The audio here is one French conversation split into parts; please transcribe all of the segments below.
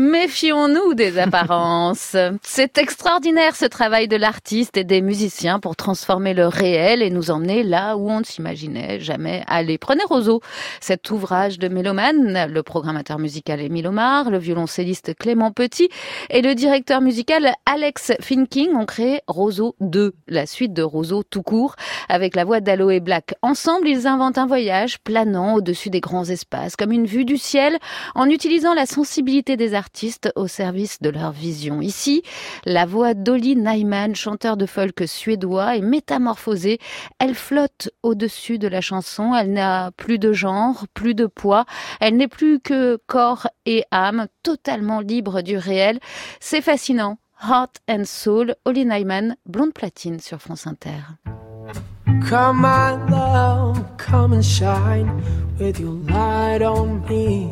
Méfions-nous des apparences. C'est extraordinaire ce travail de l'artiste et des musiciens pour transformer le réel et nous emmener là où on ne s'imaginait jamais aller. Prenez Roseau, cet ouvrage de mélomane, le programmateur musical Émile Omar, le violoncelliste Clément Petit et le directeur musical Alex Finking ont créé Roseau 2, la suite de Roseau tout court, avec la voix d'Aloe Black. Ensemble, ils inventent un voyage planant au-dessus des grands espaces, comme une vue du ciel, en utilisant la sensibilité des artistes au service de leur vision. Ici, la voix d'Oli Nyman, chanteur de folk suédois, est métamorphosée. Elle flotte au-dessus de la chanson. Elle n'a plus de genre, plus de poids. Elle n'est plus que corps et âme, totalement libre du réel. C'est fascinant. Heart and Soul, Oli Nyman, Blonde Platine sur France Inter. Come love, come and shine with your light on me.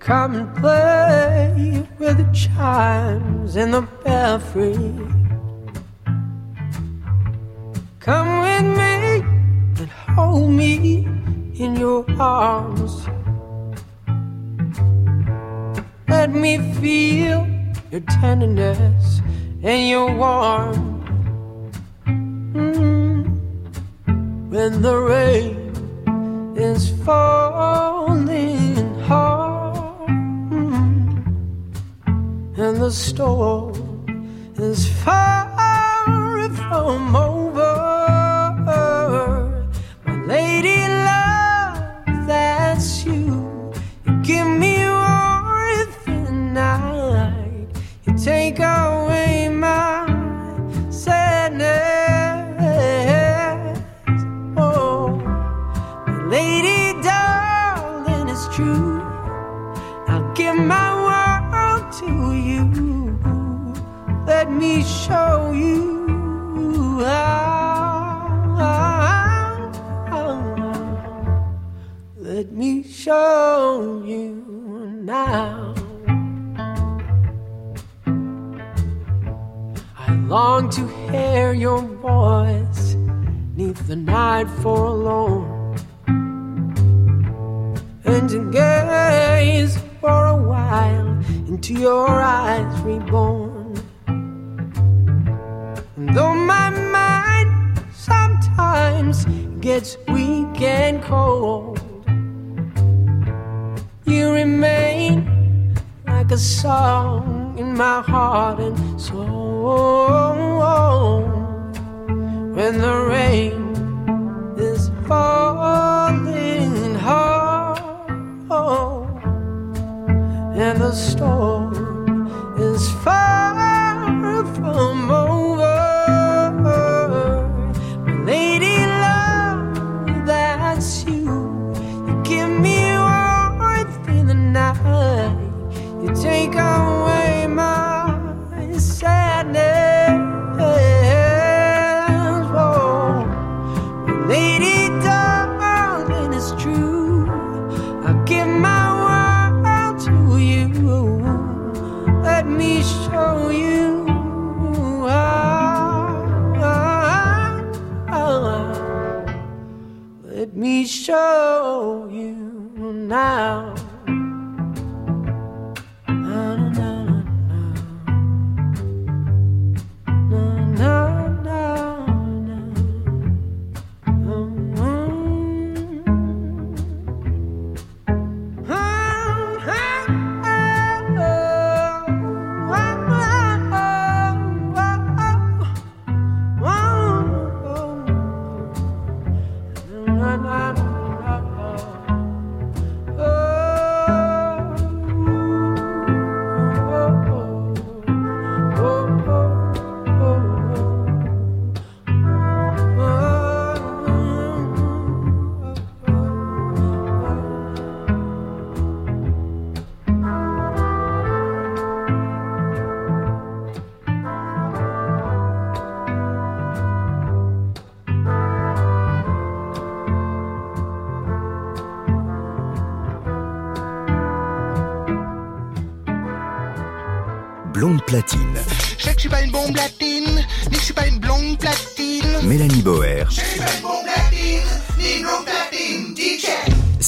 Come and play with the chimes in the belfry. Come with me and hold me in your arms. Let me feel your tenderness and your warmth. Mm. When the rain is falling hard and the storm is far from over, my lady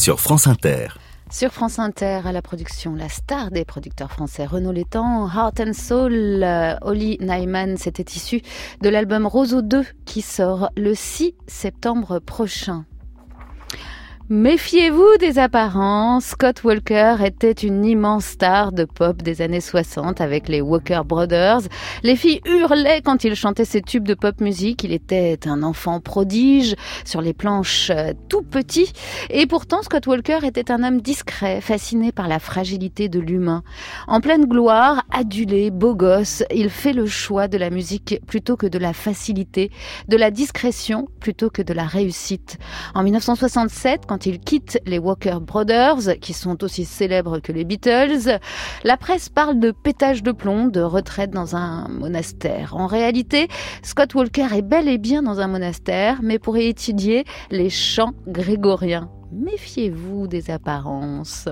sur France Inter. Sur France Inter, à la production, la star des producteurs français, Renaud Létang, Heart and Soul, euh, Oli Nyman, c'était issu de l'album Roseau 2 qui sort le 6 septembre prochain. Méfiez-vous des apparences. Scott Walker était une immense star de pop des années 60 avec les Walker Brothers. Les filles hurlaient quand il chantait ses tubes de pop musique. Il était un enfant prodige sur les planches euh, tout petit. Et pourtant, Scott Walker était un homme discret, fasciné par la fragilité de l'humain. En pleine gloire, adulé, beau gosse, il fait le choix de la musique plutôt que de la facilité, de la discrétion plutôt que de la réussite. En 1967, quand il quitte les Walker Brothers, qui sont aussi célèbres que les Beatles, la presse parle de pétage de plomb, de retraite dans un monastère. En réalité, Scott Walker est bel et bien dans un monastère, mais pour y étudier les chants grégoriens méfiez-vous des apparences.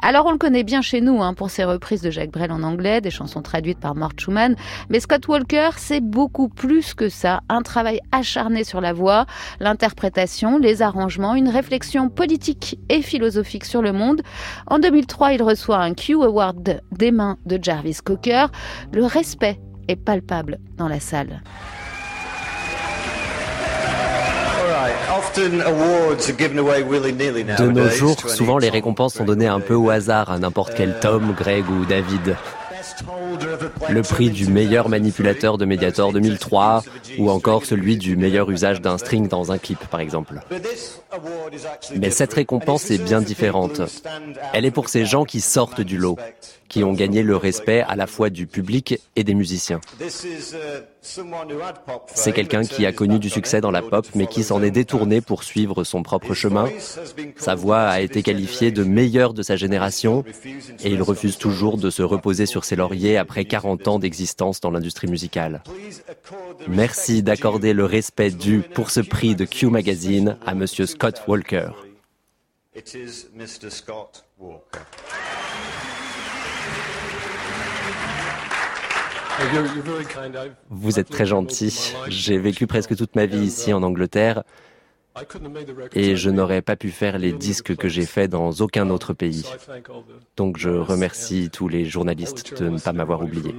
Alors on le connaît bien chez nous hein, pour ses reprises de Jacques Brel en anglais, des chansons traduites par Mort Schumann, mais Scott Walker, c'est beaucoup plus que ça, un travail acharné sur la voix, l'interprétation, les arrangements, une réflexion politique et philosophique sur le monde. En 2003, il reçoit un Q Award des mains de Jarvis Cocker. Le respect est palpable dans la salle. De nos jours, souvent les récompenses sont données un peu au hasard à n'importe quel Tom, Greg ou David. Le prix du meilleur manipulateur de Mediator 2003 ou encore celui du meilleur usage d'un string dans un clip par exemple. Mais cette récompense est bien différente. Elle est pour ces gens qui sortent du lot, qui ont gagné le respect à la fois du public et des musiciens. C'est quelqu'un qui a connu du succès dans la pop, mais qui s'en est détourné pour suivre son propre chemin. Sa voix a été qualifiée de meilleure de sa génération, et il refuse toujours de se reposer sur ses lauriers après 40 ans d'existence dans l'industrie musicale. Merci d'accorder le respect dû pour ce prix de Q Magazine à Monsieur Scott Walker. Vous êtes très gentil. J'ai vécu presque toute ma vie ici en Angleterre et je n'aurais pas pu faire les disques que j'ai faits dans aucun autre pays. Donc je remercie tous les journalistes de ne pas m'avoir oublié.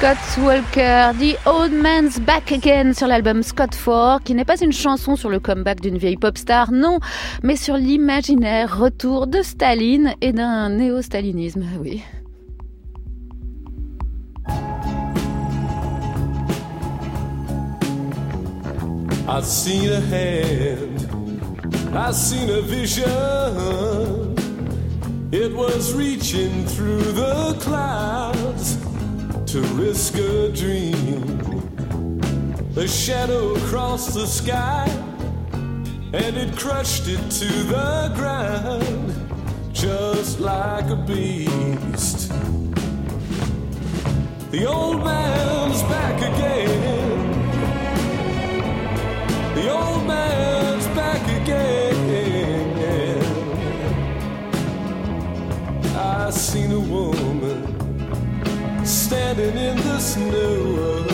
Scott Walker, The Old Man's Back Again sur l'album Scott 4, qui n'est pas une chanson sur le comeback d'une vieille pop star, non, mais sur l'imaginaire retour de Staline et d'un néo-stalinisme, oui. I've seen a hand, I've seen a vision. It was reaching through the clouds. To risk a dream. A shadow crossed the sky and it crushed it to the ground just like a beast. The old man's back again. The old man's back again. I seen a woman standing in the snow.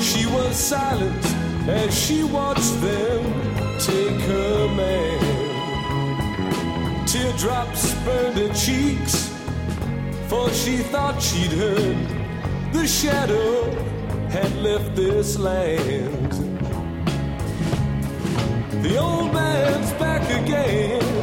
She was silent as she watched them take her man. Teardrops burned her cheeks, for she thought she'd heard the shadow had left this land. The old man's back again.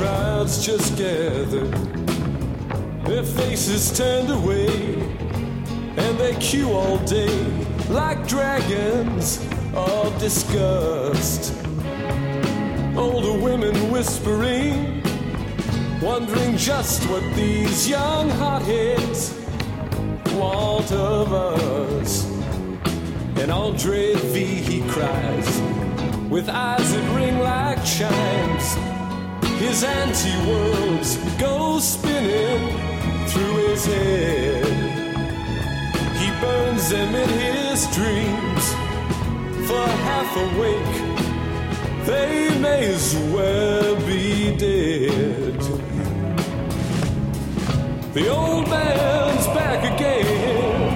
Crowds just gathered, their faces turned away, and they queue all day like dragons of disgust. Older women whispering, wondering just what these young hotheads want of us. And Andre V, he cries, with eyes that ring like chimes. His anti worlds go spinning through his head. He burns them in his dreams. For half awake, they may as well be dead. The old man's back again.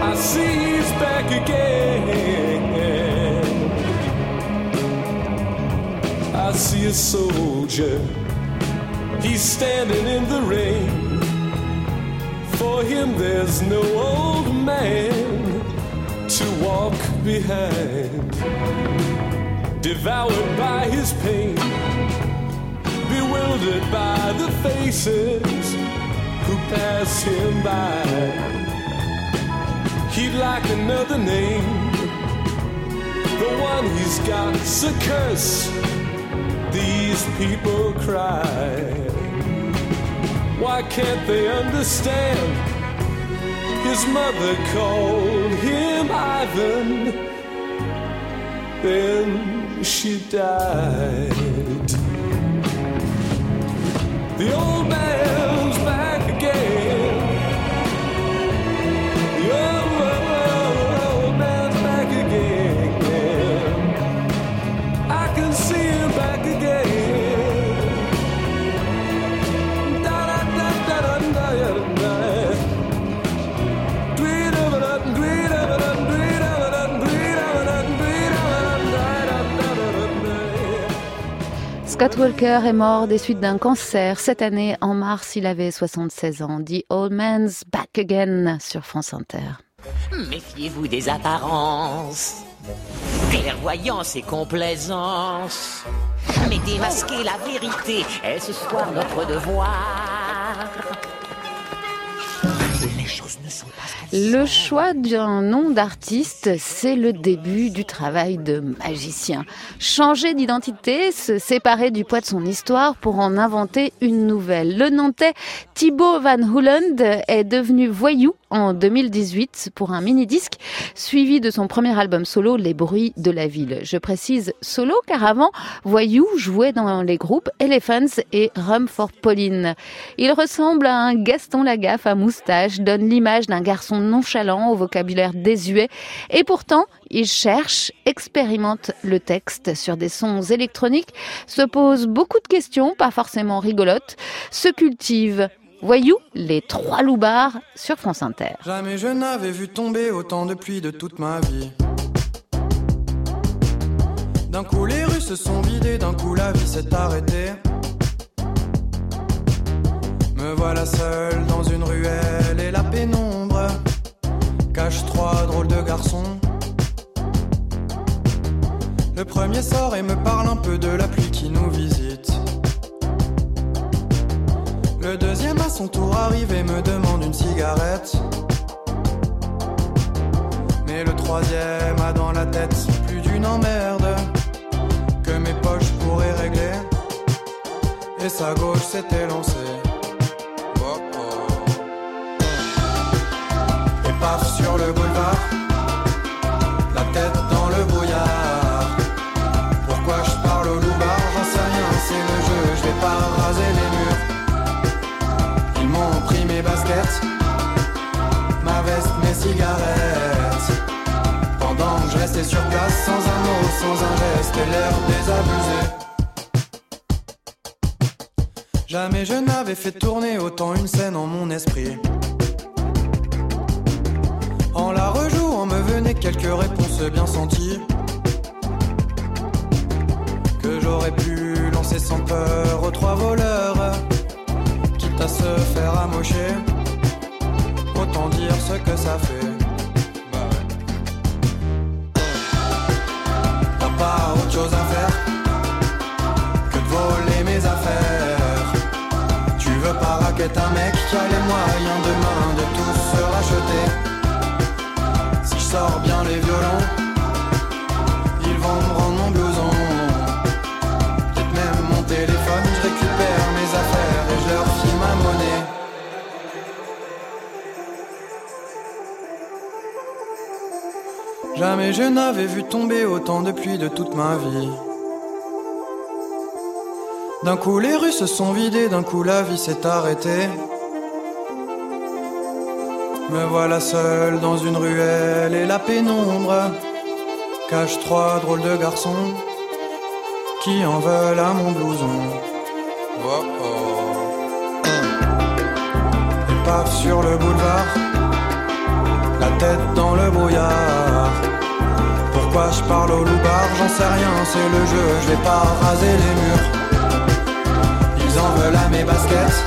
I see he's back again. I see a soldier. He's standing in the rain. For him, there's no old man to walk behind. Devoured by his pain bewildered by the faces who pass him by. He'd like another name, the one he's got's a curse. These people cry. Why can't they understand? His mother called him Ivan, then she died. The old man's Scott Walker est mort des suites d'un cancer. Cette année, en mars, il avait 76 ans. The Old Man's Back Again sur France Inter. Méfiez-vous des apparences, clairvoyance et complaisance. Mais démasquer la vérité est ce soir notre devoir? Les choses ne sont pas Le choix d'un nom d'artiste, c'est le début du travail de magicien. Changer d'identité, se séparer du poids de son histoire pour en inventer une nouvelle. Le Nantais Thibaut Van Hooland est devenu voyou en 2018 pour un mini-disque suivi de son premier album solo Les bruits de la ville. Je précise solo car avant, voyou jouait dans les groupes Elephants et Rum for Pauline. Il ressemble à un Gaston Lagaffe à moustache, donne l'image d'un garçon nonchalant au vocabulaire désuet et pourtant il cherche, expérimente le texte sur des sons électroniques, se pose beaucoup de questions, pas forcément rigolotes, se cultive. Voyou, les trois loupards sur France Inter. Jamais je n'avais vu tomber autant de pluie de toute ma vie. D'un coup les rues se sont vidées, d'un coup la vie s'est arrêtée. Me voilà seul dans une ruelle trois drôles de garçons. Le premier sort et me parle un peu de la pluie qui nous visite. Le deuxième à son tour arrive et me demande une cigarette. Mais le troisième a dans la tête plus d'une emmerde que mes poches pourraient régler. Et sa gauche s'était lancée. Paf sur le boulevard, la tête dans le brouillard. Pourquoi je parle au loupard? J'en sais rien, c'est le jeu, je vais pas raser les murs. Ils m'ont pris mes baskets, ma veste, mes cigarettes. Pendant que je restais sur place, sans un mot, sans un geste, l'air désabusé. Jamais je n'avais fait tourner autant une scène en mon esprit. En la rejouant me venaient quelques réponses bien senties. Que j'aurais pu lancer sans peur aux trois voleurs. Quitte à se faire amocher. Autant dire ce que ça fait. Bah. T'as pas autre chose à faire que de voler mes affaires. Tu veux pas raqueter un mec qui a les moyens demain de tout se racheter. Sors bien les violons, ils vont me rendre mon blouson. Peut-être même mon téléphone, je récupère mes affaires et je leur file ma monnaie. Jamais je n'avais vu tomber autant de pluie de toute ma vie. D'un coup les rues se sont vidées, d'un coup la vie s'est arrêtée. Me voilà seul dans une ruelle et la pénombre cache trois drôles de garçons qui en veulent à mon blouson. Oh oh. épave sur le boulevard, la tête dans le brouillard. Pourquoi je parle au loubar, j'en sais rien, c'est le jeu, je vais pas raser les murs. Ils en veulent à mes baskets,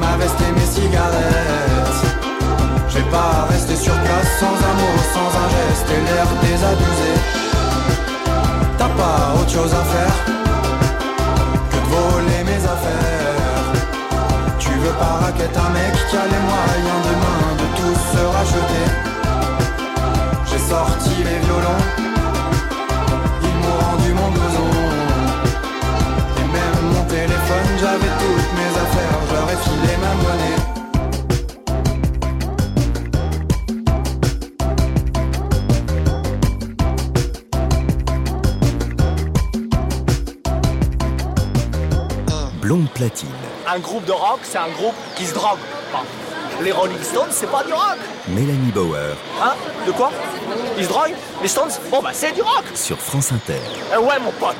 ma veste et mes cigarettes. Pas rester sur place sans un mot, sans un geste et l'air désabusé. T'as pas autre chose à faire que de voler mes affaires. Tu veux pas raqueter un mec qui a les moyens demain de tout se racheter. J'ai sorti les violons, Un groupe de rock, c'est un groupe qui se drogue. Enfin, les Rolling Stones, c'est pas du rock. Mélanie Bauer Hein? De quoi? Ils se droguent? Les Stones? Bon bah c'est du rock. sur France Inter. Eh ouais mon pote.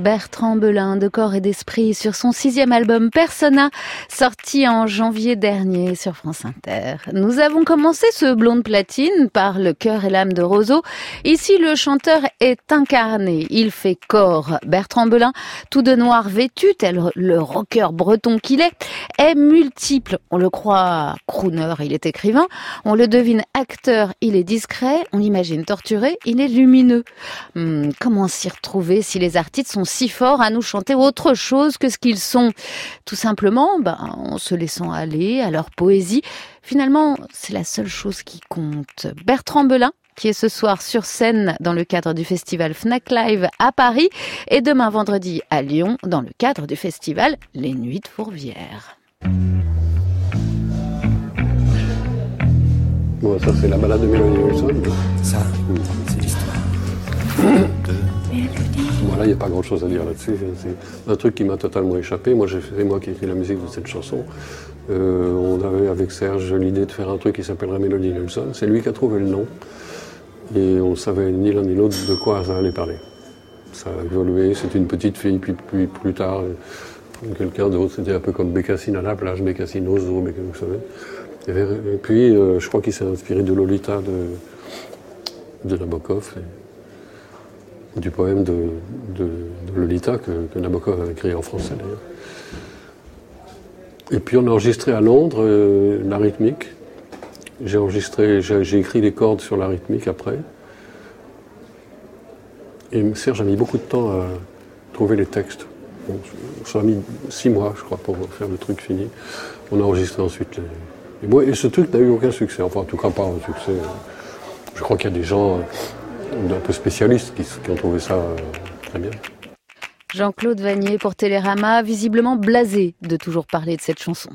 Bertrand Belin de corps et d'esprit sur son sixième album Persona, sorti en janvier dernier sur France Inter. Nous avons commencé ce blonde platine par le cœur et l'âme de Roseau. Ici, le chanteur est incarné. Il fait corps. Bertrand Belin, tout de noir vêtu, tel le rocker breton qu'il est, est multiple. On le croit crooner, il est écrivain. On le devine acteur, il est discret. On l'imagine torturé, il est lumineux. Hmm, comment s'y retrouver si les artistes sont si forts à nous chanter autre chose que ce qu'ils sont. Tout simplement, ben, en se laissant aller à leur poésie. Finalement, c'est la seule chose qui compte. Bertrand Belin, qui est ce soir sur scène dans le cadre du festival Fnac Live à Paris et demain vendredi à Lyon dans le cadre du festival Les Nuits de Fourvière. Bon, ça c'est la balade de Mélanie Wilson. Ça, c'est l'histoire. Il n'y a pas grand chose à dire là-dessus. C'est un truc qui m'a totalement échappé. Moi, c'est moi qui ai écrit la musique de cette chanson. Euh, on avait avec Serge l'idée de faire un truc qui s'appellerait Melody Nelson. C'est lui qui a trouvé le nom. Et on ne savait ni l'un ni l'autre de quoi ça allait parler. Ça a évolué, c'est une petite fille, puis, plus tard, quelqu'un d'autre, c'était un peu comme Bécassine à la plage, Bécassine aux eaux, vous savez. Et, puis, euh, je crois qu'il s'est inspiré de Lolita de Nabokov du poème de, Lolita que, Nabokov a écrit en français d'ailleurs. Et puis on a enregistré à Londres euh, la rythmique. J'ai enregistré, j'ai écrit les cordes sur la rythmique après. Et Serge a mis beaucoup de temps à trouver les textes. ça a mis six mois, je crois, pour faire le truc fini. On a enregistré ensuite les. Et, et ce truc n'a eu aucun succès. Enfin, en tout cas, pas un succès. Je crois qu'il y a des gens d'un peu spécialistes qui, ont trouvé ça euh, très bien. Jean-Claude Vanier pour Télérama, visiblement blasé de toujours parler de cette chanson.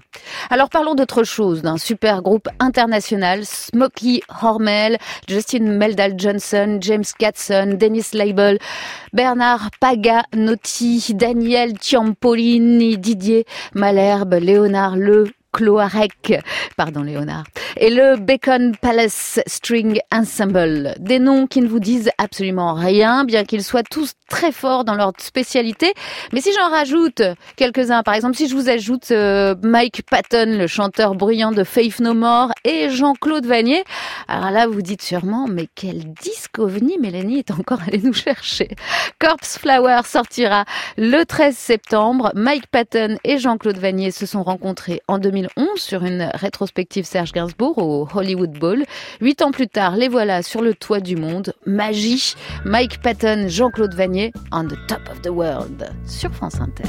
Alors parlons d'autre chose, d'un super groupe international, Smokey Hormel, Justin Meldal Johnson, James Gatson, Dennis Label, Bernard Paganotti, Daniel Ciampolini, Didier Malherbe, Léonard Le, Cloarec, pardon Léonard, et le Bacon Palace String Ensemble. Des noms qui ne vous disent absolument rien, bien qu'ils soient tous très forts dans leur spécialité. Mais si j'en rajoute quelques-uns, par exemple, si je vous ajoute euh, Mike Patton, le chanteur bruyant de Faith No More, et Jean-Claude Vanier, alors là, vous dites sûrement, mais quel disque ovni Mélanie est encore allée nous chercher. Corpse Flower sortira le 13 septembre. Mike Patton et Jean-Claude Vanier se sont rencontrés en 2011 sur une rétrospective Serge Gainsbourg au Hollywood Bowl. Huit ans plus tard, les voilà sur le toit du monde. Magie. Mike Patton, Jean-Claude Vanier on the Top of the World sur France Inter.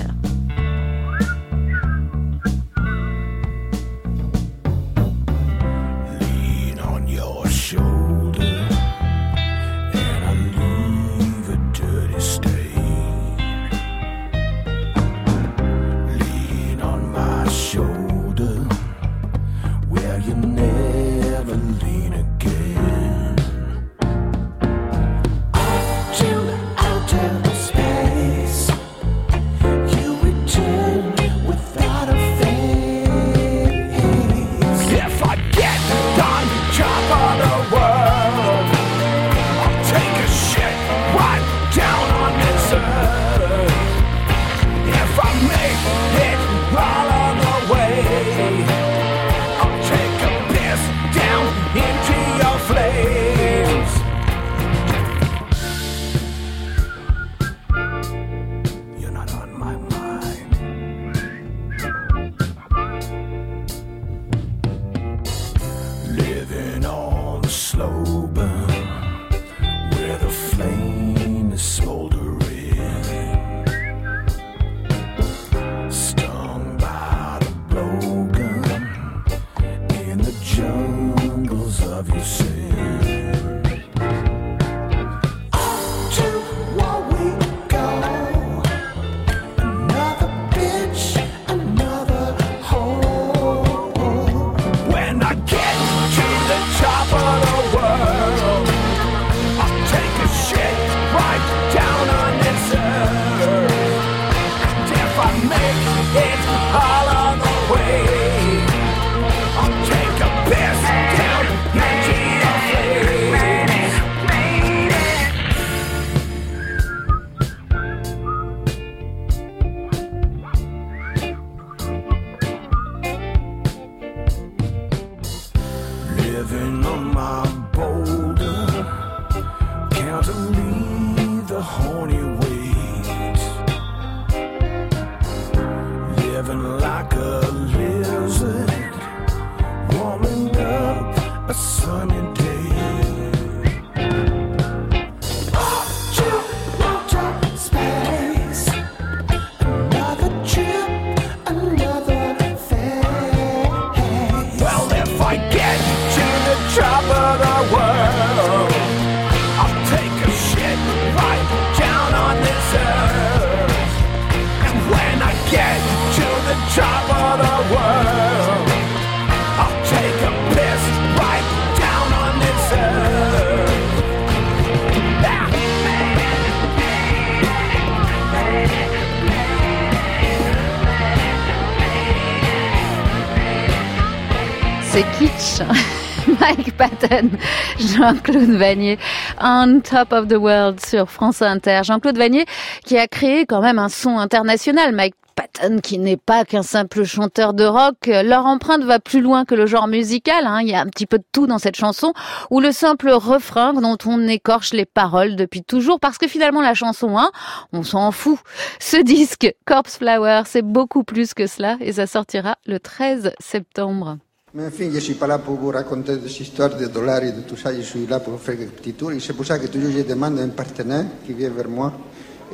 Jean-Claude Vanier, On Top of the World sur France Inter. Jean-Claude Vanier qui a créé quand même un son international. Mike Patton qui n'est pas qu'un simple chanteur de rock. Leur empreinte va plus loin que le genre musical. hein. Il y a un petit peu de tout dans cette chanson ou le simple refrain dont on écorche les paroles depuis toujours parce que finalement la chanson, hein, on s'en fout. Ce disque, Corpse Flower, c'est beaucoup plus que cela et ça sortira le 13 septembre. Mais enfin, je suis pas là pour vous raconter des histoires de dollars et de tout ça. Je suis là pour faire des petits tours. Et c'est pour ça que toujours je demande un partenaire qui vient vers moi,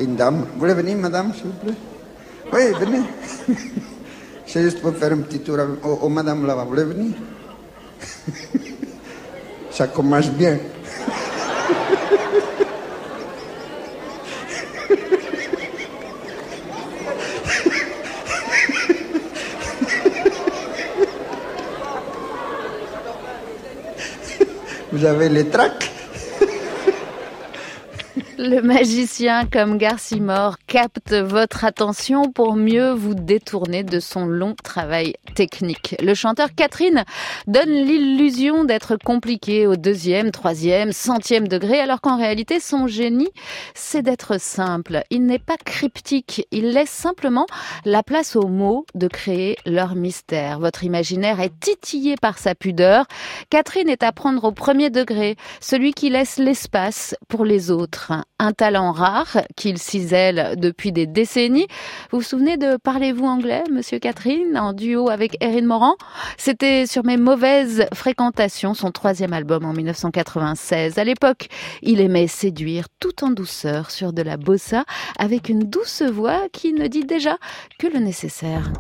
une dame. Vous voulez venir, madame, s'il vous plaît Oui, venez. c'est juste pour faire un petit tour. oh, madame là-bas, vous voulez venir Ça commence bien. Vous avez les tracts Le magicien comme Garcimore capte votre attention pour mieux vous détourner de son long travail technique. Le chanteur Catherine donne l'illusion d'être compliqué au deuxième, troisième, centième degré, alors qu'en réalité son génie, c'est d'être simple. Il n'est pas cryptique, il laisse simplement la place aux mots de créer leur mystère. Votre imaginaire est titillé par sa pudeur. Catherine est à prendre au premier degré, celui qui laisse l'espace pour les autres. Un talent rare qu'il cisèle depuis des décennies. Vous vous souvenez de Parlez-vous anglais, monsieur Catherine, en duo avec Erin Moran C'était sur mes mauvaises fréquentations, son troisième album en 1996. À l'époque, il aimait séduire tout en douceur sur de la bossa avec une douce voix qui ne dit déjà que le nécessaire.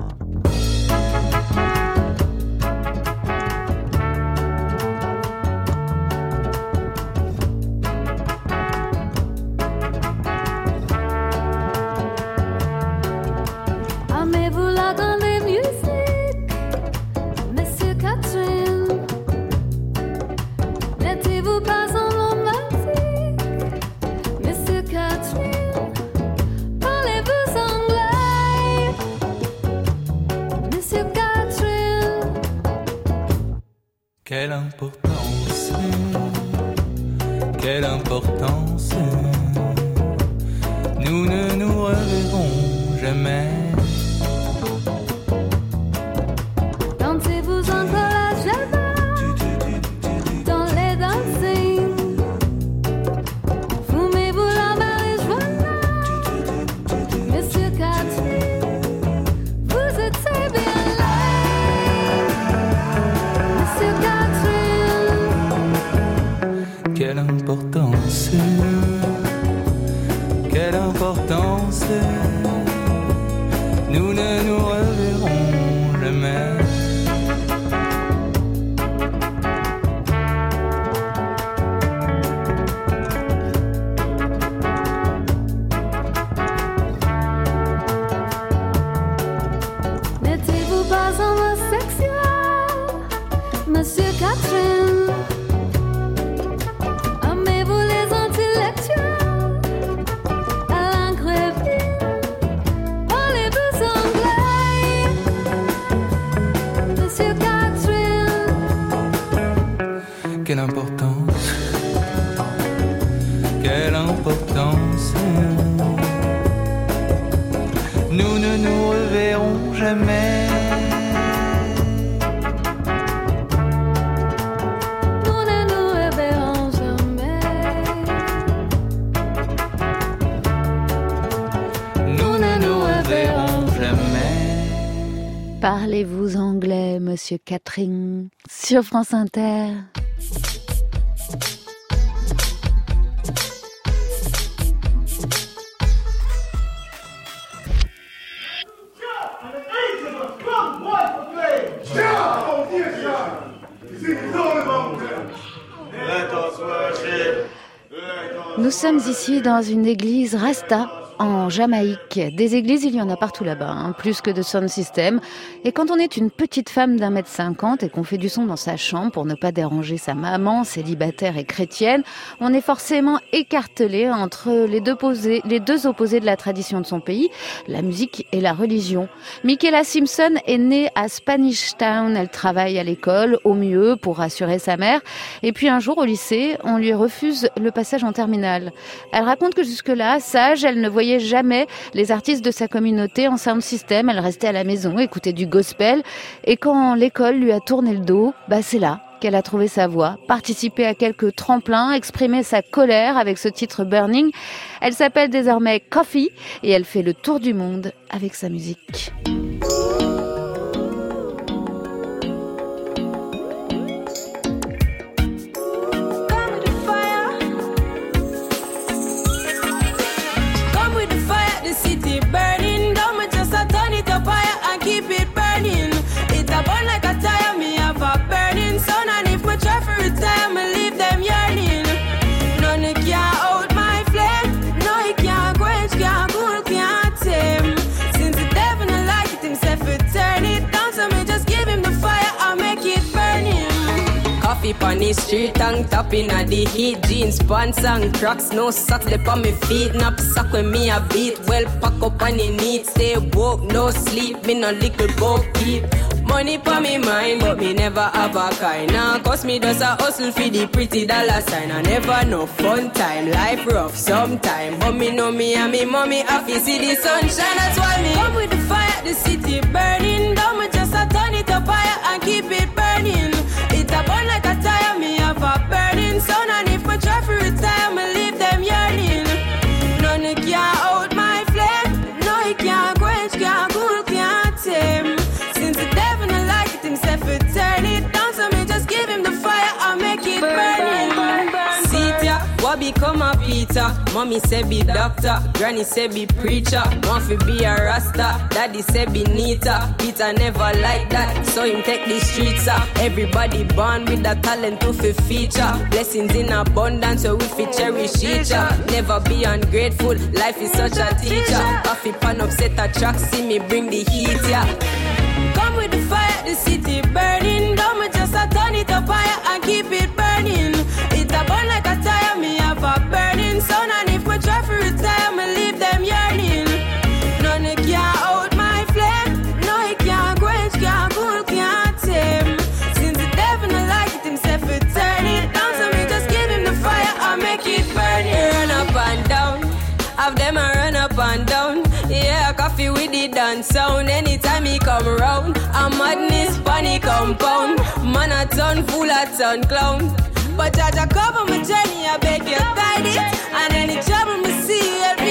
Quelle importance, Parlez-vous anglais, monsieur Catherine, sur France Inter. Nous sommes ici dans une église Rasta en Jamaïque. Des églises, il y en a partout là-bas, hein, plus que de sound system. Et quand on est une petite femme d'un mètre cinquante et qu'on fait du son dans sa chambre pour ne pas déranger sa maman, célibataire et chrétienne, on est forcément écartelé entre les deux, posés, les deux opposés de la tradition de son pays, la musique et la religion. Michaela Simpson est née à Spanish Town. Elle travaille à l'école, au mieux, pour rassurer sa mère. Et puis un jour, au lycée, on lui refuse le passage en terminale. Elle raconte que jusque-là, sage, elle ne voyait jamais les artistes de sa communauté en sound system. Elle restait à la maison, écoutait du gospel. Et quand l'école lui a tourné le dos, bah c'est là qu'elle a trouvé sa voix, participé à quelques tremplins, exprimé sa colère avec ce titre Burning. Elle s'appelle désormais Coffee et elle fait le tour du monde avec sa musique. Coffee pon the street, tongue top in the heat. Jeans, pants and cracks, no socks, they on me feet. Nap sock when me a beat. Well, pack up on the need. Stay woke, no sleep. Me no little boat keep. Money pa me mind, but me never have a kind. Now, cause me does a hustle for the pretty dollar sign. I never know fun time, life rough sometime. But me know me and me mommy happy see the sunshine. That's why me Come with the fire, the city burning. Don't me just a turn it up higher and keep it burning. Burning sun. And if Peter? Mommy say be doctor, granny say be preacher. Fi be a rasta, daddy say be neater. Peter never like that, so him take the streets up. Everybody born with a talent to fi feature. Blessings in abundance, so we fi cherish each other. Never be ungrateful, life is such a teacher. Coffee pan upset a track, see me bring the heat, yeah. Come with the fire, the city burning. Don't just turn it up higher and keep it burning. And if we try for retire, me leave them yearning. None it can out my flame. No, it can't quench, can't cool, can't tame. Since the devil not like it himself, it turn it down. So me just give him the fire, I make it burning. Run up and down, have them a run up and down. Yeah, coffee with the dance sound. Anytime he come round, a madness panic compound. Man a ton full a ton clown. But Jah cover my journey, I beg you guide it. And any trouble me see,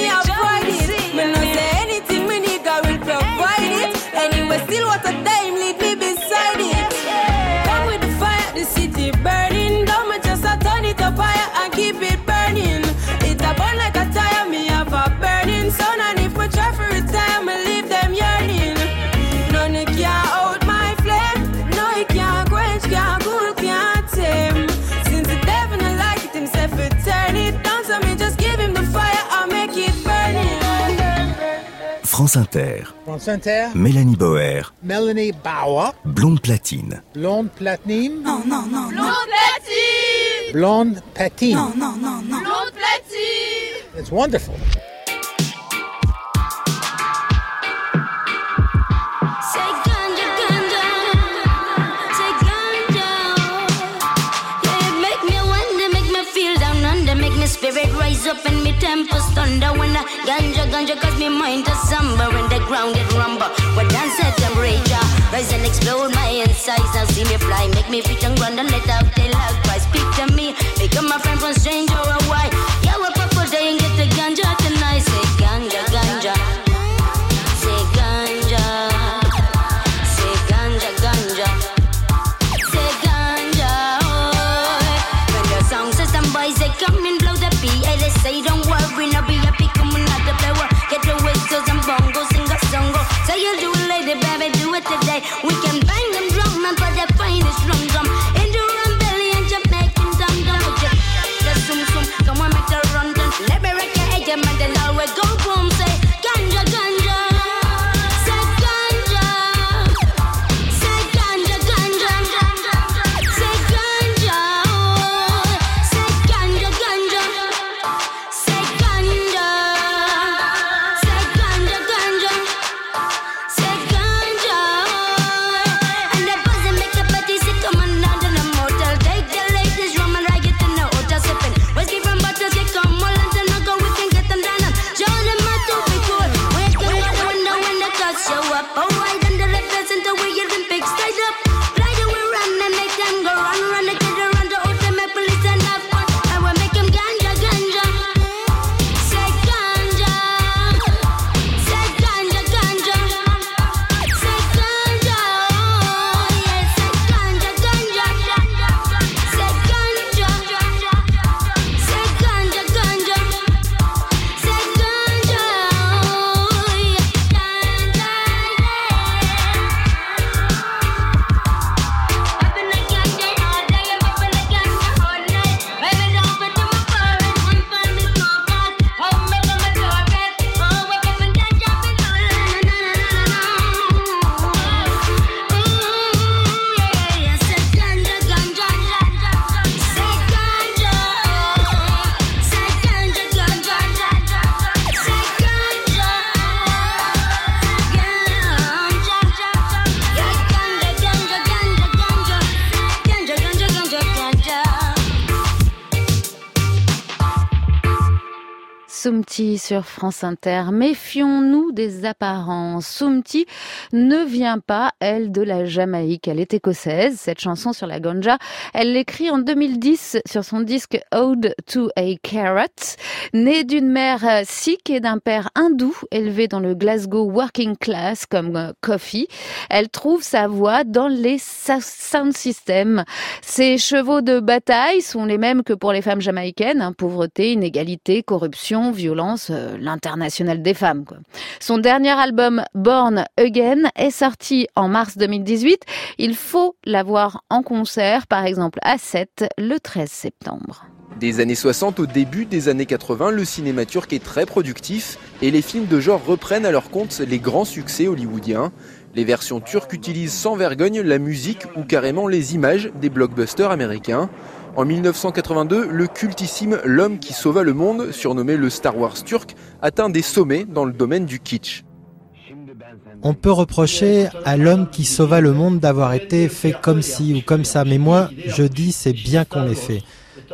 France Inter. France Inter, Mélanie Boer. Melanie Bauer, Blonde platine. blonde platine, Non, non, non, Blonde platine! blonde patine. Non, non, non, non. Blonde platine! It's wonderful. Ganja, cause me mind to somber when the ground get rumble. When dance at temperature, rise and explode my insides. Now see me fly, make me fit and grand and let out the loud cries. Speak to me, become my friend from stranger welcome Soumti sur France Inter. Méfions-nous des apparences. Soumti ne vient pas, elle, de la Jamaïque. Elle est écossaise. Cette chanson sur la ganja, elle l'écrit en 2010 sur son disque Ode to a Carrot. Née d'une mère euh, sikh et d'un père hindou, élevé dans le Glasgow working class comme euh, Coffee, elle trouve sa voix dans les sound systems. Ses chevaux de bataille sont les mêmes que pour les femmes jamaïcaines. hein, pauvreté, inégalité, corruption, violence, euh, l'international des femmes. Son dernier album Born Again est sorti en mars 2018. Il faut la voir en concert, par exemple à 7 le 13 septembre. Des années 60 au début des années 80, le cinéma turc est très productif et les films de genre reprennent à leur compte les grands succès hollywoodiens. Les versions turques utilisent sans vergogne la musique ou carrément les images des blockbusters américains. En 1982, le cultissime L'homme qui sauva le monde, surnommé le Star Wars turc, atteint des sommets dans le domaine du kitsch. On peut reprocher à l'homme qui sauva le monde d'avoir été fait comme ci ou comme ça, mais moi je dis c'est bien qu'on l'ait fait.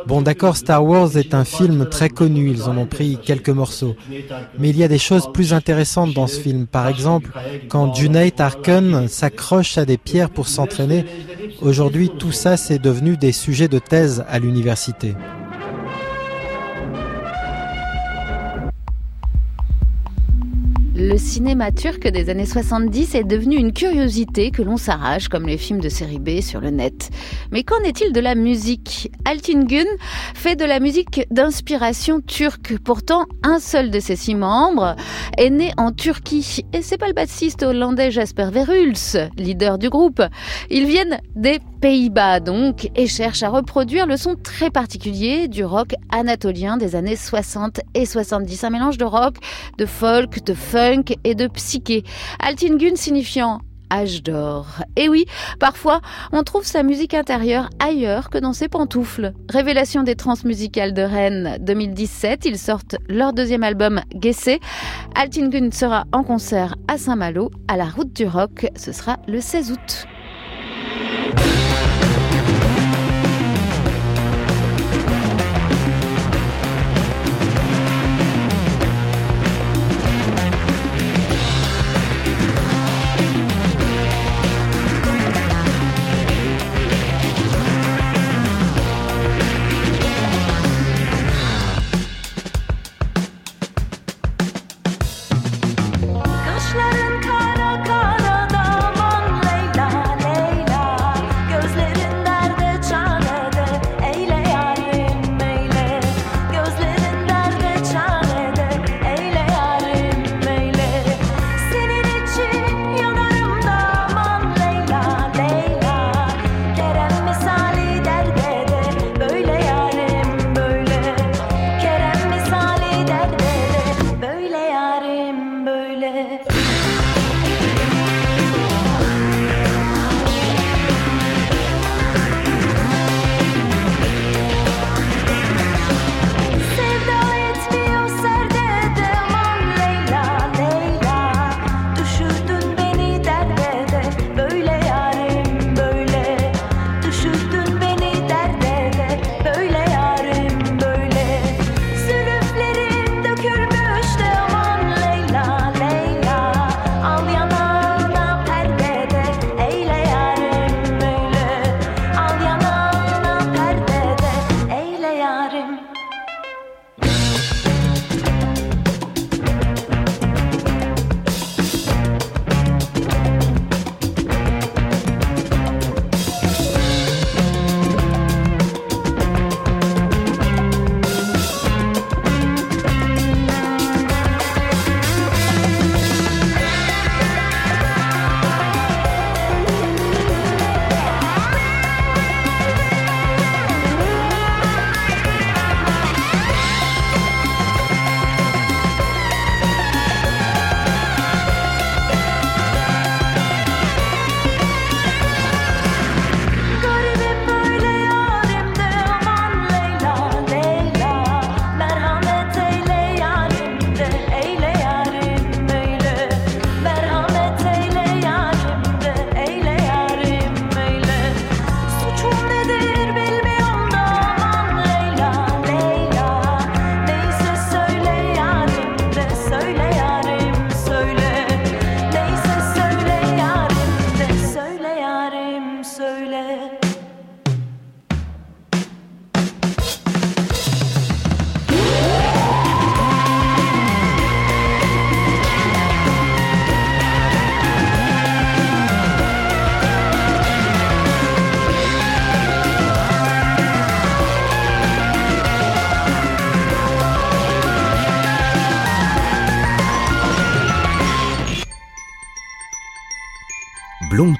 Bon d'accord, Star Wars est un film très connu, ils en ont pris quelques morceaux. Mais il y a des choses plus intéressantes dans ce film. Par exemple, quand Junaid Arkin s'accroche à des pierres pour s'entraîner, aujourd'hui tout ça c'est devenu des sujets de thèse à l'université. Le cinéma turc des années 70 est devenu une curiosité que l'on s'arrache comme les films de série B sur le net. Mais qu'en est-il de la musique? Altin Gun fait de la musique d'inspiration turque. Pourtant, un seul de ses six membres est né en Turquie. Et c'est pas le bassiste hollandais Jasper Verhulst, leader du groupe. Ils viennent des Pays-Bas donc et cherchent à reproduire le son très particulier du rock anatolien des années 60 et 70. Un mélange de rock, de folk, de funk et de psyché. Altingun signifiant âge d'or. Et oui, parfois, on trouve sa musique intérieure ailleurs que dans ses pantoufles. Révélation des transmusicales de Rennes 2017, ils sortent leur deuxième album Gessé. Altingun sera en concert à Saint-Malo, à la route du rock. Ce sera le 16 août.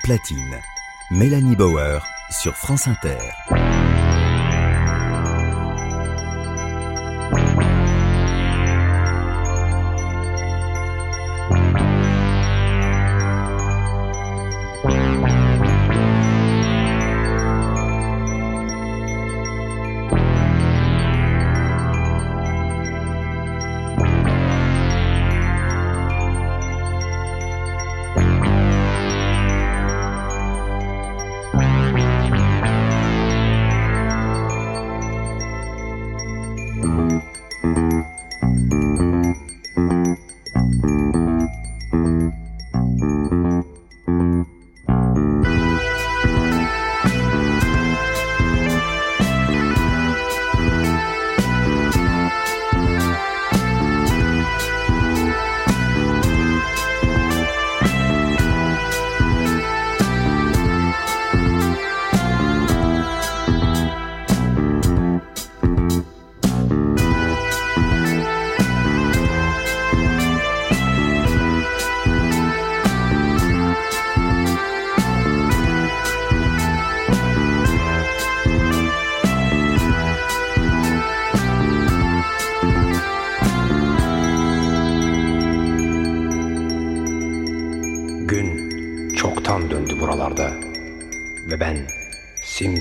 platine. Mélanie Bauer sur France Inter.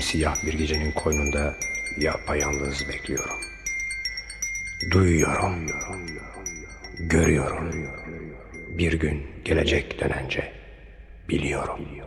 siyah bir gecenin koynunda yapayalnız bekliyorum. Duyuyorum, görüyorum. Bir gün gelecek dönence biliyorum.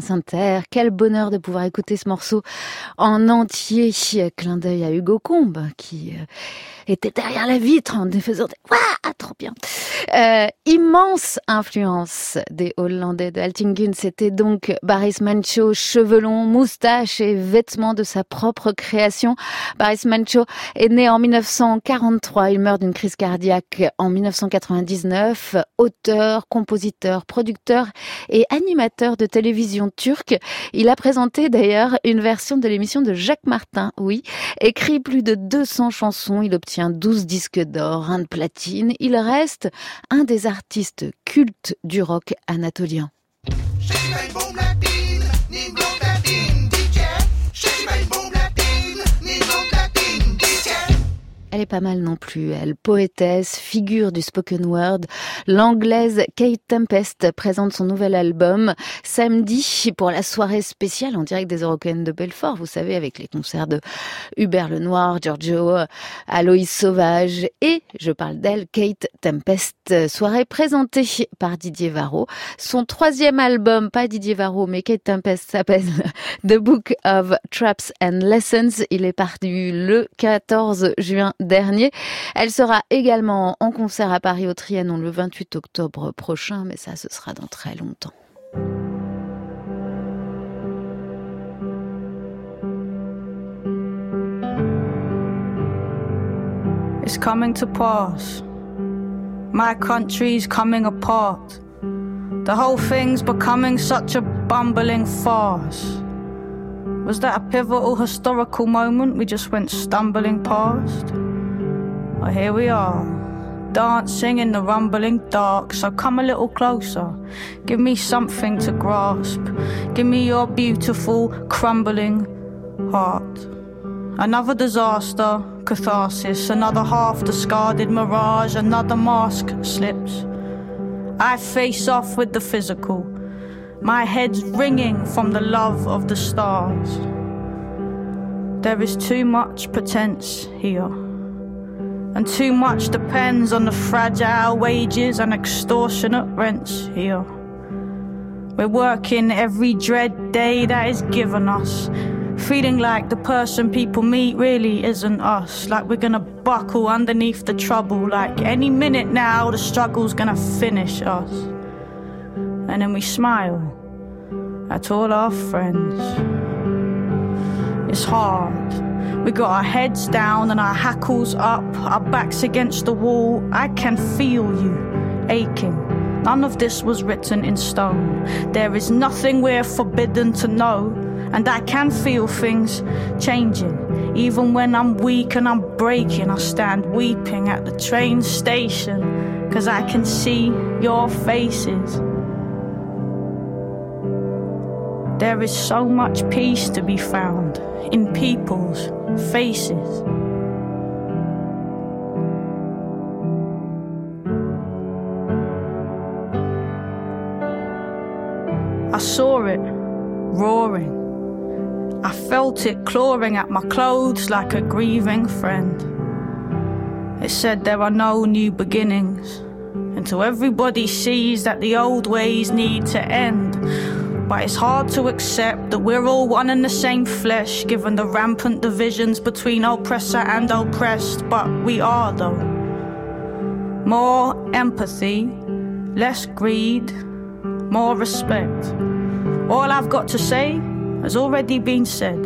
France. Quel bonheur de pouvoir écouter ce morceau en entier. Clin d'œil à Hugo Combe qui euh, était derrière la vitre en faisant des Ouah, trop bien. Euh, immense influence des Hollandais de Altingen. C'était donc Baris Mancho, cheveux longs, moustache et vêtements de sa propre création. Baris Mancho est né en 1943. Il meurt d'une crise cardiaque en 1999. Auteur, compositeur, producteur et animateur de télévision turque. Il a présenté d'ailleurs une version de l'émission de Jacques Martin, oui. Écrit plus de 200 chansons, il obtient 12 disques d'or, un de platine. Il reste un des artistes cultes du rock anatolien. Pas mal non plus, elle, poétesse, figure du spoken word. L'anglaise Kate Tempest présente son nouvel album samedi pour la soirée spéciale en direct des Européennes de Belfort, vous savez, avec les concerts de Hubert Lenoir, Giorgio, Aloïs Sauvage et, je parle d'elle, Kate Tempest, soirée présentée par Didier Varro. Son troisième album, pas Didier Varro, mais Kate Tempest s'appelle The Book of Traps and Lessons. Il est paru le 14 juin Elle sera également en concert à Paris au Trianon le 28 octobre prochain, mais ça, ce sera dans très longtemps. It's coming to pass. My country's coming apart. The whole thing's becoming such a bumbling farce. Was that a pivotal historical moment we just went stumbling past? Well, here we are, dancing in the rumbling dark. So come a little closer. Give me something to grasp. Give me your beautiful, crumbling heart. Another disaster, catharsis, another half discarded mirage, another mask slips. I face off with the physical. My head's ringing from the love of the stars. There is too much pretense here. And too much depends on the fragile wages and extortionate rents here. We're working every dread day that is given us. Feeling like the person people meet really isn't us. Like we're gonna buckle underneath the trouble. Like any minute now, the struggle's gonna finish us. And then we smile at all our friends. It's hard. We got our heads down and our hackles up, our backs against the wall. I can feel you aching. None of this was written in stone. There is nothing we're forbidden to know. And I can feel things changing. Even when I'm weak and I'm breaking, I stand weeping at the train station. Cause I can see your faces. There is so much peace to be found in people's faces. I saw it roaring. I felt it clawing at my clothes like a grieving friend. It said there are no new beginnings until everybody sees that the old ways need to end. But it's hard to accept that we're all one and the same flesh, given the rampant divisions between oppressor and oppressed. But we are, though. More empathy, less greed, more respect. All I've got to say has already been said.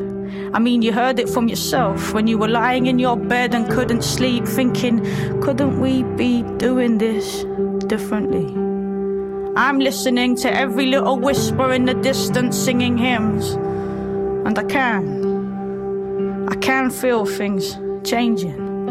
I mean, you heard it from yourself when you were lying in your bed and couldn't sleep, thinking, couldn't we be doing this differently? I'm listening to every little whisper in the distance singing hymns, and I can. I can feel things changing,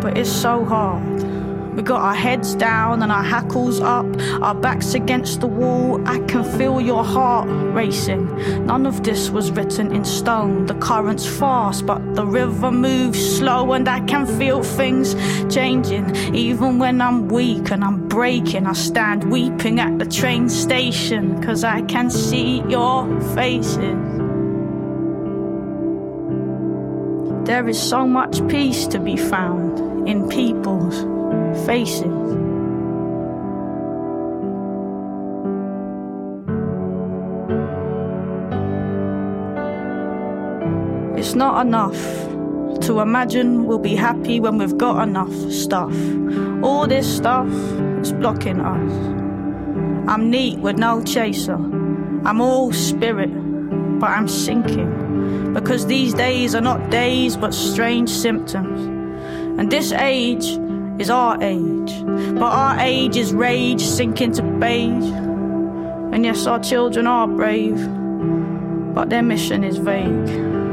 but it's so hard. We got our heads down and our hackles up, our backs against the wall. I can feel your heart racing. None of this was written in stone. The current's fast, but the river moves slow, and I can feel things changing. Even when I'm weak and I'm breaking, I stand weeping at the train station, cause I can see your faces. There is so much peace to be found in people's faces. It's not enough to imagine we'll be happy when we've got enough stuff. All this stuff is blocking us. I'm neat with no chaser. I'm all spirit, but I'm sinking. Because these days are not days but strange symptoms. And this age is our age. But our age is rage sinking to beige. And yes, our children are brave, but their mission is vague.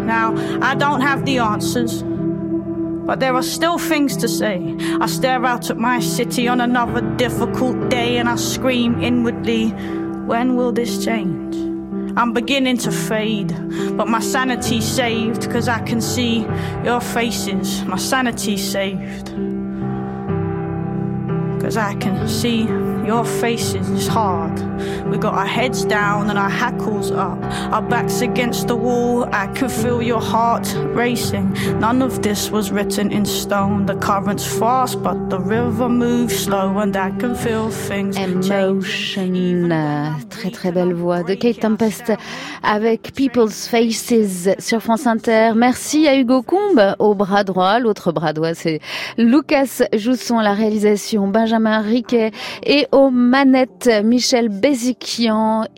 Now, I don't have the answers, but there are still things to say. I stare out at my city on another difficult day and I scream inwardly, when will this change? I'm beginning to fade, but my sanity's saved, cause I can see your faces. My sanity's saved. Cause I can see your faces is hard. We got our heads down and our hackles up, our backs against the wall. I can feel your heart racing. None of this was written in stone. The current's fast, but the river moves slow, and I can feel things Emotion, très très belle voix de Kate Tempest avec People's Faces sur France Inter. Merci à Hugo Combe au bras droit, l'autre bras droit c'est Lucas Jousson, la réalisation Benjamin Riquet et aux manettes Michel Béziquian